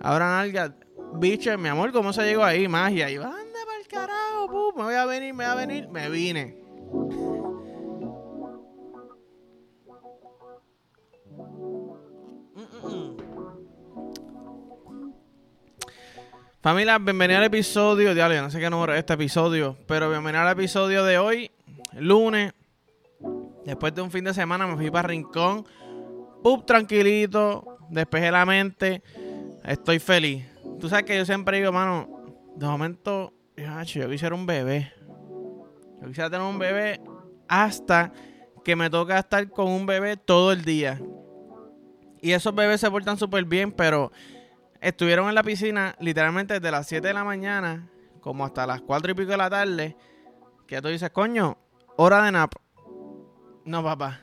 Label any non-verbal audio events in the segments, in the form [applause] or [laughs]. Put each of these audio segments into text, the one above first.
Abra nalga. Bicho, mi amor, ¿cómo se llegó ahí? Magia. Y yo, anda para el carajo, pu, me voy a venir, me voy a venir. Me vine. Familia, bienvenido al episodio. Diablo, yo no sé qué número es este episodio, pero bienvenido al episodio de hoy, lunes. Después de un fin de semana me fui para Rincón. Pup, tranquilito. Despejé la mente. Estoy feliz. Tú sabes que yo siempre digo, mano, de momento, yo, quisiera un bebé. Yo quisiera tener un bebé hasta que me toca estar con un bebé todo el día. Y esos bebés se portan súper bien, pero estuvieron en la piscina literalmente desde las 7 de la mañana como hasta las 4 y pico de la tarde. Que tú dices, coño, hora de nap. No, papá.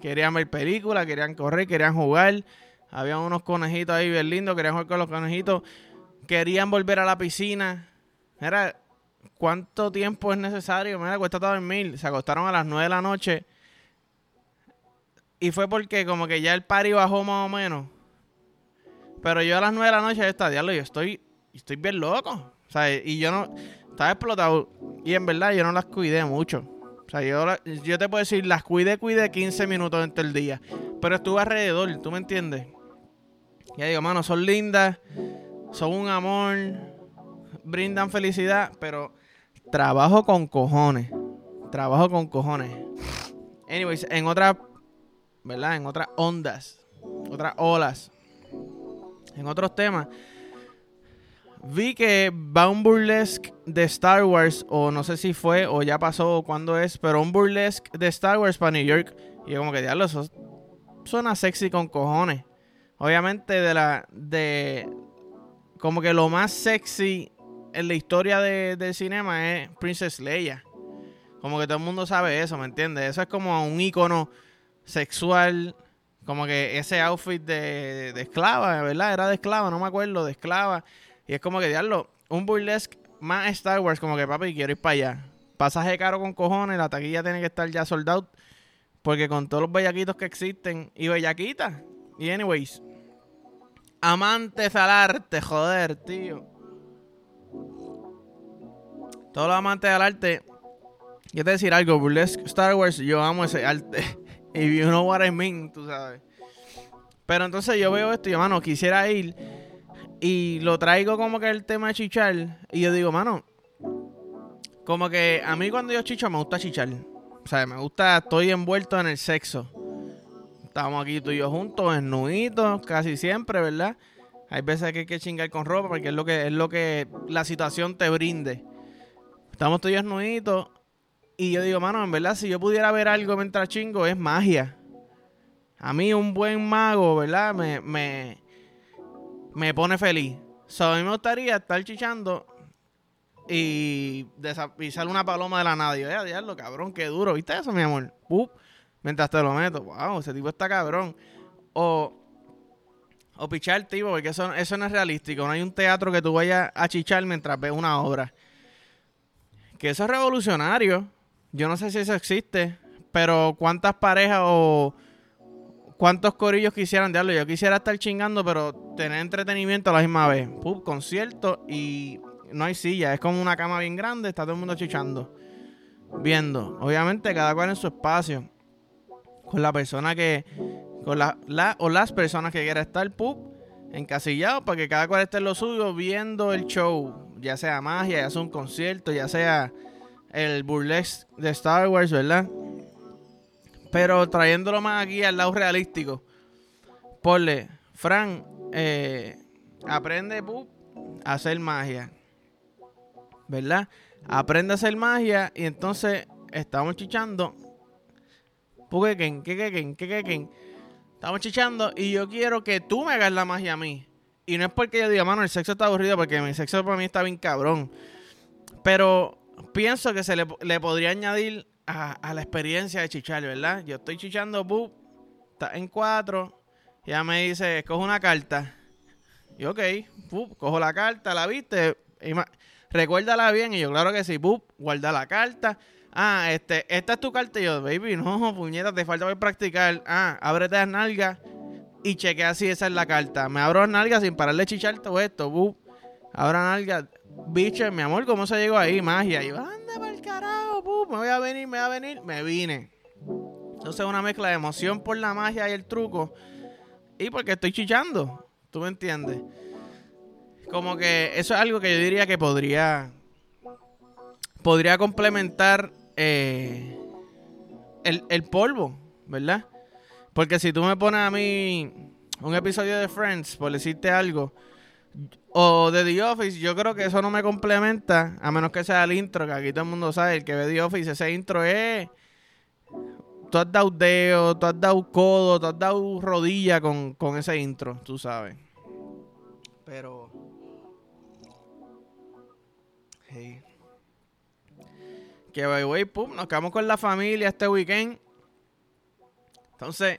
Querían ver películas, querían correr, querían jugar. Había unos conejitos ahí bien lindos, querían jugar con los conejitos. Querían volver a la piscina. Mira, ¿cuánto tiempo es necesario? Mira, cuesta dormir. Se acostaron a las 9 de la noche. Y fue porque como que ya el party bajó más o menos. Pero yo a las 9 de la noche está diablo, yo estoy, estoy bien loco. O sea, y yo no, estaba explotado. Y en verdad yo no las cuidé mucho. O sea, yo, yo te puedo decir, las cuidé, cuidé 15 minutos dentro del día. Pero estuve alrededor, ¿tú me entiendes? Ya digo, mano, son lindas, son un amor, brindan felicidad, pero trabajo con cojones. Trabajo con cojones. Anyways, en otras, ¿verdad? En otras ondas, otras olas. En otros temas, vi que va un burlesque de Star Wars, o no sé si fue, o ya pasó, o cuándo es, pero un burlesque de Star Wars para New York. Y yo como que, diablo, eso suena sexy con cojones. Obviamente de la, de, como que lo más sexy en la historia de, del cinema es Princess Leia. Como que todo el mundo sabe eso, ¿me entiendes? Eso es como un icono sexual como que ese outfit de, de, esclava, ¿verdad? Era de esclava, no me acuerdo, de esclava. Y es como que, diablo, un burlesque más Star Wars, como que, papi, quiero ir para allá. Pasaje caro con cojones, la taquilla tiene que estar ya sold Porque con todos los bellaquitos que existen, y bellaquitas. Y anyways, amantes al arte, joder, tío. Todos los amantes al arte. Yo decir algo, burlesque Star Wars, yo amo ese arte. [laughs] Y you know what I mean, tú sabes. Pero entonces yo veo esto y yo, mano, quisiera ir y lo traigo como que el tema de chichar. Y yo digo, mano, como que a mí cuando yo chicho me gusta chichar. O sea, me gusta, estoy envuelto en el sexo. Estamos aquí tú y yo juntos, nuditos, casi siempre, ¿verdad? Hay veces que hay que chingar con ropa porque es lo que, es lo que la situación te brinde. Estamos tú y yo nuditos y yo digo, mano, en verdad, si yo pudiera ver algo mientras chingo, es magia. A mí un buen mago, ¿verdad? Me, me, me pone feliz. So, a mí me gustaría estar chichando y, y una paloma de la nada. Y diablo, cabrón, qué duro. ¿Viste eso, mi amor? Mientras te lo meto. Wow, ese tipo está cabrón. O, o pichar, tipo, porque eso, eso no es realístico. No hay un teatro que tú vayas a chichar mientras ves una obra. Que eso es revolucionario. Yo no sé si eso existe, pero cuántas parejas o cuántos corillos quisieran diablo. Yo quisiera estar chingando, pero tener entretenimiento a la misma vez. Pup, concierto y no hay silla. Es como una cama bien grande, está todo el mundo chichando. Viendo. Obviamente, cada cual en su espacio. Con la persona que. Con o las personas que quiera estar, pup, encasillado para que cada cual esté en lo suyo viendo el show. Ya sea magia, ya sea un concierto, ya sea el burlesque de Star Wars, ¿verdad? Pero trayéndolo más aquí al lado realístico. Ponle, Fran, eh, aprende a hacer magia. ¿Verdad? Aprende a hacer magia y entonces estamos chichando. ¿Qué, qué, qué, Estamos chichando y yo quiero que tú me hagas la magia a mí. Y no es porque yo diga, mano, el sexo está aburrido, porque mi sexo para mí está bien cabrón. Pero pienso que se le, podría añadir a, la experiencia de chichar, ¿verdad? Yo estoy chichando, bu, está en cuatro. Ya me dice, escoge una carta. Y ok, cojo la carta, la viste. recuérdala bien. Y yo, claro que sí, bu, guarda la carta. Ah, este, esta es tu carta. Y yo, baby, no, puñeta, te falta ver practicar. Ah, ábrete las nalgas. y chequea si esa es la carta. Me abro las nalgas sin pararle chichar todo esto. Bup. Abro las nalgas. Bicho, mi amor, ¿cómo se llegó ahí? Magia. Y yo, anda para el carajo, bup. me voy a venir, me voy a venir. Me vine. Entonces una mezcla de emoción por la magia y el truco. Y porque estoy chichando. ¿Tú me entiendes? Como que eso es algo que yo diría que podría. Podría complementar eh, el, el polvo, ¿verdad? Porque si tú me pones a mí un episodio de Friends, por decirte algo, o de The Office, yo creo que eso no me complementa, a menos que sea el intro, que aquí todo el mundo sabe, el que ve The Office, ese intro es... Tú has dado dedo, tú has dado codo, tú has dado rodilla con, con ese intro, tú sabes. Pero... Que, wey, pum, nos quedamos con la familia este weekend. Entonces,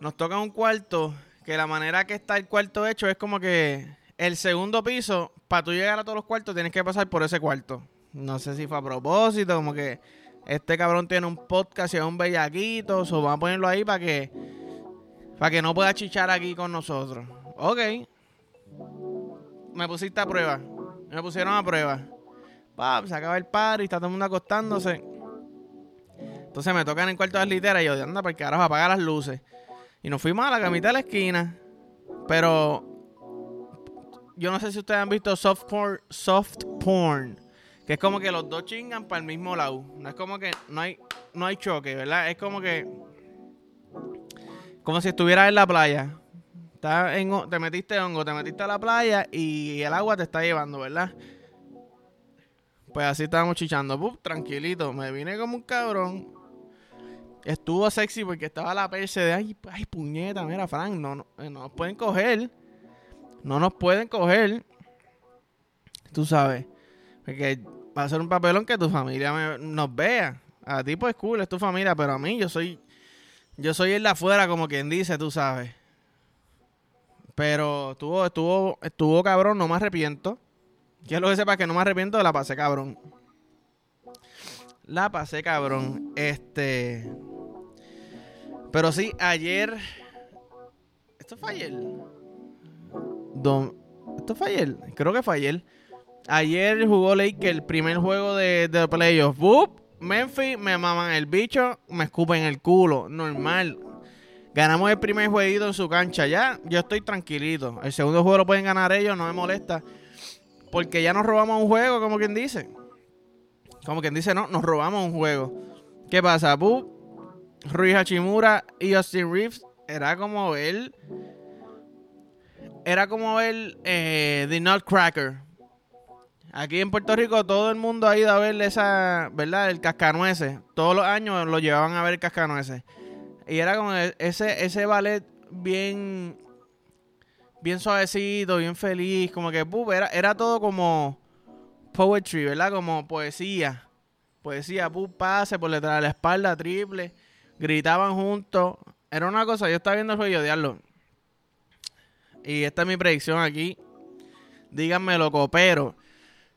nos toca un cuarto que la manera que está el cuarto hecho es como que el segundo piso, para tú llegar a todos los cuartos, tienes que pasar por ese cuarto. No sé si fue a propósito, como que este cabrón tiene un podcast y es un bellaquito, o vamos a ponerlo ahí para que para que no pueda chichar aquí con nosotros. Ok. Me pusiste a prueba. Me pusieron a prueba. Pa, se acaba el par y está todo el mundo acostándose. Entonces me tocan en el cuarto de las literas y yo, anda, para el carajo, apagar las luces. Y nos fuimos a la camita de la esquina. Pero yo no sé si ustedes han visto soft porn, soft porn. Que es como que los dos chingan para el mismo lado. No es como que no hay, no hay choque, ¿verdad? Es como que. Como si estuvieras en la playa. te metiste hongo, te metiste a la playa y el agua te está llevando, ¿verdad? Pues así estábamos chichando. tranquilito. Me vine como un cabrón. Estuvo sexy porque estaba la perse de ay, ay, puñeta, mira, Frank, eh, no nos pueden coger. No nos pueden coger. Tú sabes. Porque va a ser un papelón que tu familia nos vea. A ti pues cool, es tu familia, pero a mí yo soy yo soy el de afuera como quien dice, tú sabes. Pero estuvo estuvo estuvo cabrón, no me arrepiento. Quiero que sepas que no me arrepiento, la pasé cabrón. La pasé cabrón. Este pero sí, ayer. ¿Esto fue ayer? ¿Esto fue ayer? Creo que fue ayer. Ayer jugó Lake el primer juego de, de playoffs. ¡Bup! Memphis me maman el bicho, me escupen el culo. Normal. Ganamos el primer jueguito en su cancha. Ya, yo estoy tranquilito. El segundo juego lo pueden ganar ellos, no me molesta. Porque ya nos robamos un juego, como quien dice. Como quien dice, no, nos robamos un juego. ¿Qué pasa? ¡Bup! Rui Hachimura y Austin Reeves era como ver. Era como ver eh, The Nutcracker. Aquí en Puerto Rico todo el mundo ha ido a ver esa, ¿verdad? El cascanueces. Todos los años lo llevaban a ver el cascanueces. Y era como ese, ese ballet bien, bien suavecito, bien feliz. Como que, era, era todo como poetry, ¿verdad? Como poesía. Poesía, pase por detrás de la espalda, triple gritaban juntos. Era una cosa, yo estaba viendo el juego y. Y esta es mi predicción aquí. Díganme loco, pero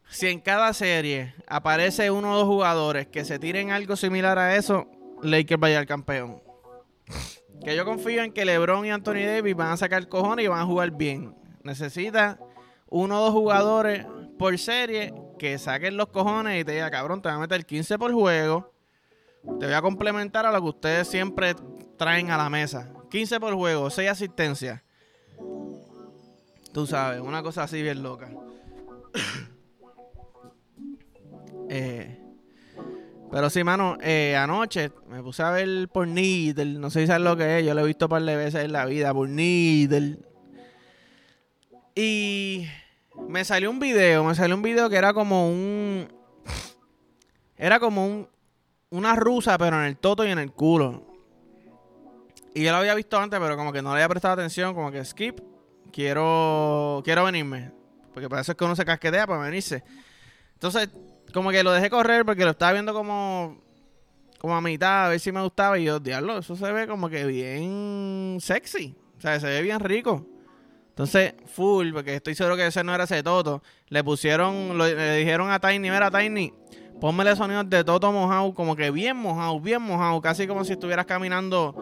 si en cada serie aparece uno o dos jugadores que se tiren algo similar a eso, Lakers vaya al campeón. Que yo confío en que LeBron y Anthony Davis van a sacar cojones y van a jugar bien. Necesita uno o dos jugadores por serie que saquen los cojones y te diga, cabrón, te voy a meter 15 por juego te voy a complementar a lo que ustedes siempre traen a la mesa. 15 por juego, 6 asistencias. Tú sabes, una cosa así bien loca. Pero sí, mano, eh, anoche me puse a ver por Needle. No sé si sabes lo que es. Yo lo he visto un par de veces en la vida por Needle. Y me salió un video. Me salió un video que era como un. Era como un, una rusa, pero en el toto y en el culo. Y yo lo había visto antes, pero como que no le había prestado atención, como que skip, quiero quiero venirme. Porque para eso es que uno se casquetea para venirse. Entonces, como que lo dejé correr porque lo estaba viendo como como a mitad, a ver si me gustaba. Y yo, diablo, eso se ve como que bien sexy. O sea, se ve bien rico. Entonces, full, porque estoy seguro que ese no era ese toto. Le pusieron, le dijeron a Tiny, mira Tiny, Pónmele sonidos de Toto mojado, como que bien mojado, bien mojado, casi como si estuvieras caminando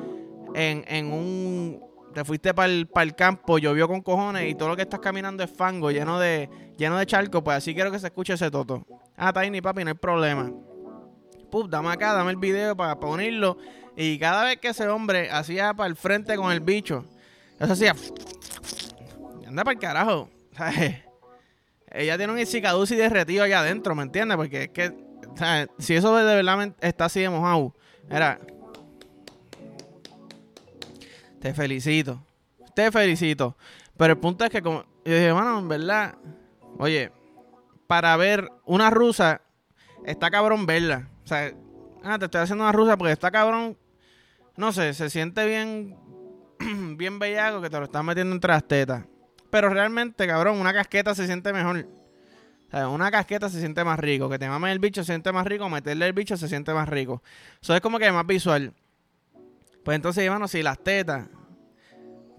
en, un te fuiste para el, campo, llovió con cojones y todo lo que estás caminando es fango, lleno de, lleno de charco, pues así quiero que se escuche ese toto. Ah, Tiny, papi, no hay problema. Pup, dame acá, dame el video para, unirlo. Y cada vez que ese hombre hacía para el frente con el bicho, eso hacía. [sniffs] Anda para el carajo. [laughs] Ella tiene un y derretido allá adentro, ¿me entiendes? Porque es que. Si eso de verdad está así de mojado, era. Te felicito. Te felicito. Pero el punto es que, como. Yo dije, bueno, en verdad. Oye, para ver una rusa, está cabrón verla. O sea, ah, te estoy haciendo una rusa porque está cabrón. No sé, se siente bien. [clears throat] bien bellaco que te lo están metiendo entre las tetas. Pero realmente, cabrón, una casqueta se siente mejor. O sea, una casqueta se siente más rico. Que te mames el bicho se siente más rico. Meterle el bicho se siente más rico. Eso es como que más visual. Pues entonces, hermano, si las tetas.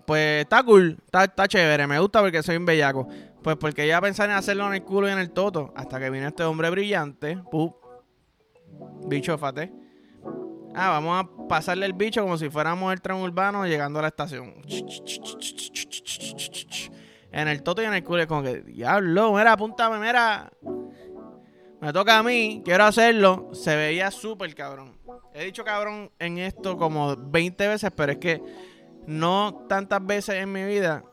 Pues está cool, está, chévere, me gusta porque soy un bellaco. Pues porque ya pensé en hacerlo en el culo y en el toto. Hasta que vino este hombre brillante. Pup. Bicho, fate. Ah, vamos a pasarle el bicho como si fuéramos el tren urbano llegando a la estación. En el toto y en el culo es como que, diablo, mira, apúntame, mira. Me toca a mí, quiero hacerlo. Se veía súper cabrón. He dicho cabrón en esto como 20 veces, pero es que no tantas veces en mi vida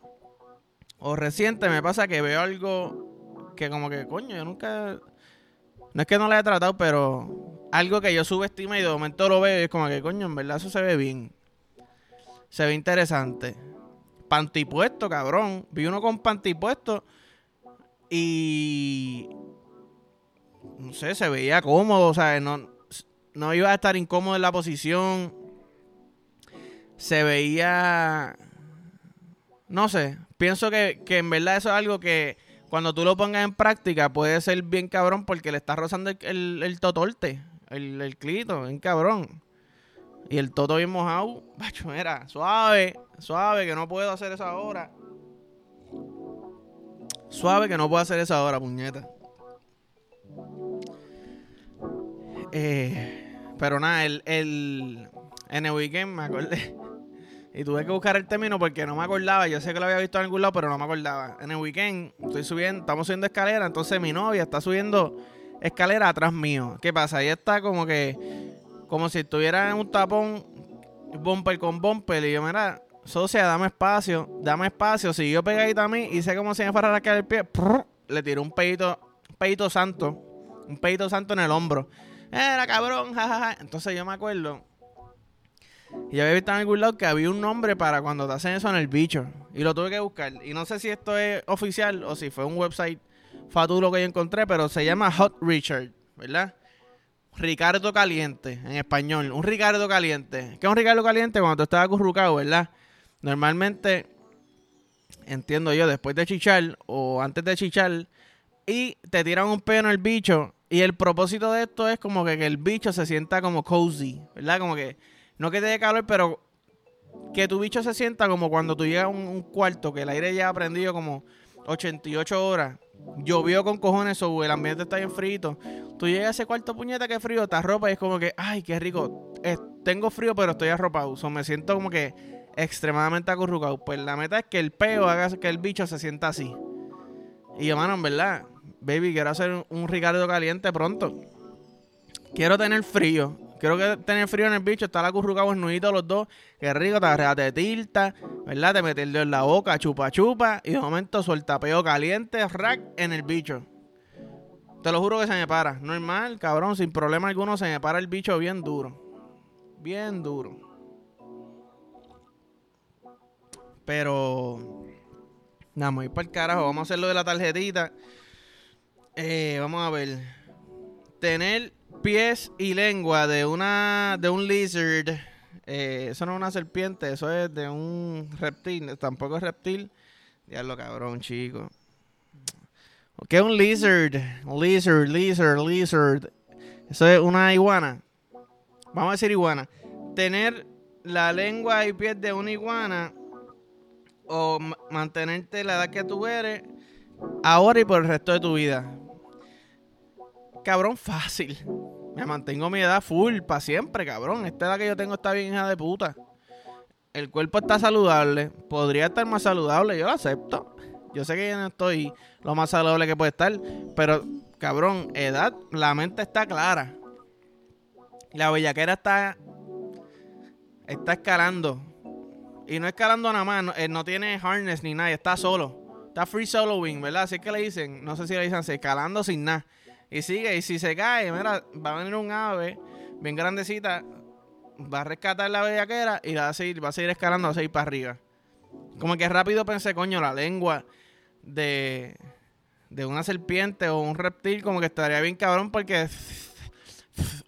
o reciente me pasa que veo algo que como que, coño, yo nunca... No es que no lo haya tratado, pero algo que yo subestimo y de momento lo veo y es como que, coño, en verdad eso se ve bien. Se ve interesante. Pantipuesto, cabrón. Vi uno con pantipuesto y... No sé, se veía cómodo, o sea, no, no iba a estar incómodo en la posición. Se veía. No sé. Pienso que, en verdad eso es algo que cuando tú lo pongas en práctica puede ser bien cabrón porque le estás rozando el, el, totorte, el, el, clito, bien cabrón. Y el toto bien mojado, [laughs] bacho, era suave, suave, que no puedo hacer eso ahora. Suave, que no puedo hacer eso ahora, puñeta. Eh, pero nada, el, el, en el weekend me acordé. [laughs] Y tuve que buscar el término porque no me acordaba. Yo sé que lo había visto en algún lado, pero no me acordaba. En el weekend estoy subiendo, estamos subiendo escalera. Entonces mi novia está subiendo escalera atrás mío. ¿Qué pasa? Ahí está como que, como si estuviera en un tapón, bumper con bumper. Y yo, mira, socia, dame espacio, dame espacio. Siguió pegadita a mí y sé cómo se me fuera a caer el pie. le tiró un pedito, pedito santo. Un pedito santo en el hombro. Era cabrón, jajaja. Entonces yo me acuerdo. Y había visto en algún lado que había un nombre para cuando te hacen eso en el bicho. Y lo tuve que buscar. Y no sé si esto es oficial o si fue un website fatulo que yo encontré, pero se llama Hot Richard, ¿verdad? Ricardo Caliente, en español. Un Ricardo Caliente. ¿Qué es un Ricardo Caliente? Cuando tú estás acurrucado, ¿verdad? Normalmente, entiendo yo, después de chichar o antes de chichar, y te tiran un pedo en el bicho y el propósito de esto es como que, el bicho se sienta como cozy, ¿verdad? Como que, no que te dé calor, pero que tu bicho se sienta como cuando tú llegas a un, cuarto, que el aire ya ha prendido como 88 horas, llovió con cojones, o el ambiente está bien frito. Tú llegas a ese cuarto puñeta que frío, te arropas y es como que, ay, qué rico, tengo frío, pero estoy arropado. O me siento como que extremadamente acurrucado. Pues la meta es que el peo haga que el bicho se sienta así. Y yo, mano, en verdad, baby, quiero hacer un Ricardo caliente pronto. Quiero tener frío. Quiero que tener frío en el bicho, estar acurrucado nudito los dos. Qué rico, te agarras, te tilta, ¿verdad? Te metes el dedo en la boca, chupa chupa. Y de momento suelta peo caliente, rack, en el bicho. Te lo juro que se me para. Normal, cabrón, sin problema alguno, se me para el bicho bien duro. Bien duro. Pero. Nada, vamos a ir para el carajo. Vamos a hacer lo de la tarjetita. Eh, vamos a ver. Tener pies y lengua de una de un lizard. Eh, eso no es una serpiente, eso es de un reptil. Tampoco es reptil. Diablo cabrón, chico. ¿Qué es un lizard? Lizard, lizard, lizard. Eso es una iguana. Vamos a decir iguana. Tener la lengua y pies de una iguana o mantenerte la edad que tú eres ahora y por el resto de tu vida cabrón, fácil. Me mantengo mi edad full para siempre, cabrón. Esta edad que yo tengo está bien hija de puta. el cuerpo está saludable, podría estar más saludable, yo lo acepto. Yo sé que yo no estoy lo más saludable que puede estar, pero cabrón, edad, la mente está clara. La bellaquera está está escalando. Y no escalando nada más, no, eh, no tiene harness ni nada, está solo. Está free soloing, ¿verdad? Así que le dicen, no sé si le dicen así, escalando sin nada. Y sigue, y si se cae, mira, va a venir un ave bien grandecita, va a rescatar la bellaquera y va a seguir, va a seguir escalando, a seguir para arriba. Como que rápido pensé, coño, la lengua de, de una serpiente o un reptil, como que estaría bien cabrón porque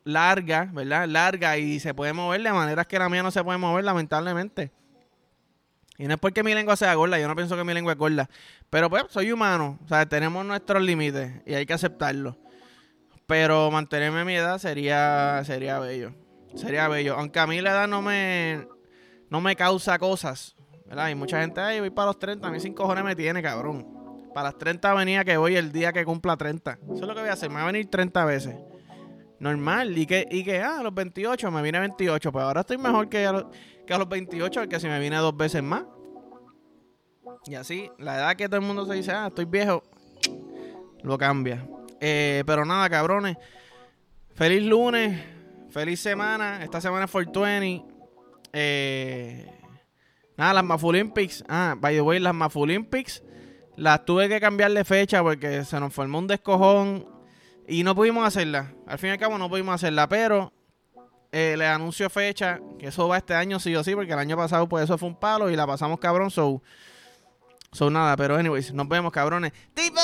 larga, ¿verdad? Larga y se puede mover de maneras que la mía no se puede mover, lamentablemente. Y no es porque mi lengua sea gorda, yo no pienso que mi lengua es gorda. Pero pues, soy humano, o sea, tenemos nuestros límites y hay que aceptarlo. Pero mantenerme a mi edad sería, sería bello. Sería bello. Aunque a mí la edad no me, no me causa cosas. ¿verdad? Y mucha gente, ay, voy para los 30. A mí sin cojones me tiene, cabrón. Para las 30 venía que voy el día que cumpla 30. Eso es lo que voy a hacer. Me va a venir 30 veces. Normal. Y que, y que ah, a los 28 me vine 28. Pues ahora estoy mejor que a los, que a los 28, que si me vine dos veces más. Y así, la edad que todo el mundo se dice, ah, estoy viejo, lo cambia. Eh, pero nada, cabrones. Feliz lunes. Feliz semana. Esta semana es 420. Eh, nada, las Maf Olympics. Ah, by the way, las Maf Olympics. Las tuve que cambiar de fecha porque se nos formó un descojón. Y no pudimos hacerla. Al fin y al cabo no pudimos hacerla. Pero eh, les anuncio fecha. Que eso va este año sí o sí. Porque el año pasado pues eso fue un palo. Y la pasamos cabrón. So, so nada. Pero anyways, nos vemos cabrones. ¡Tipo!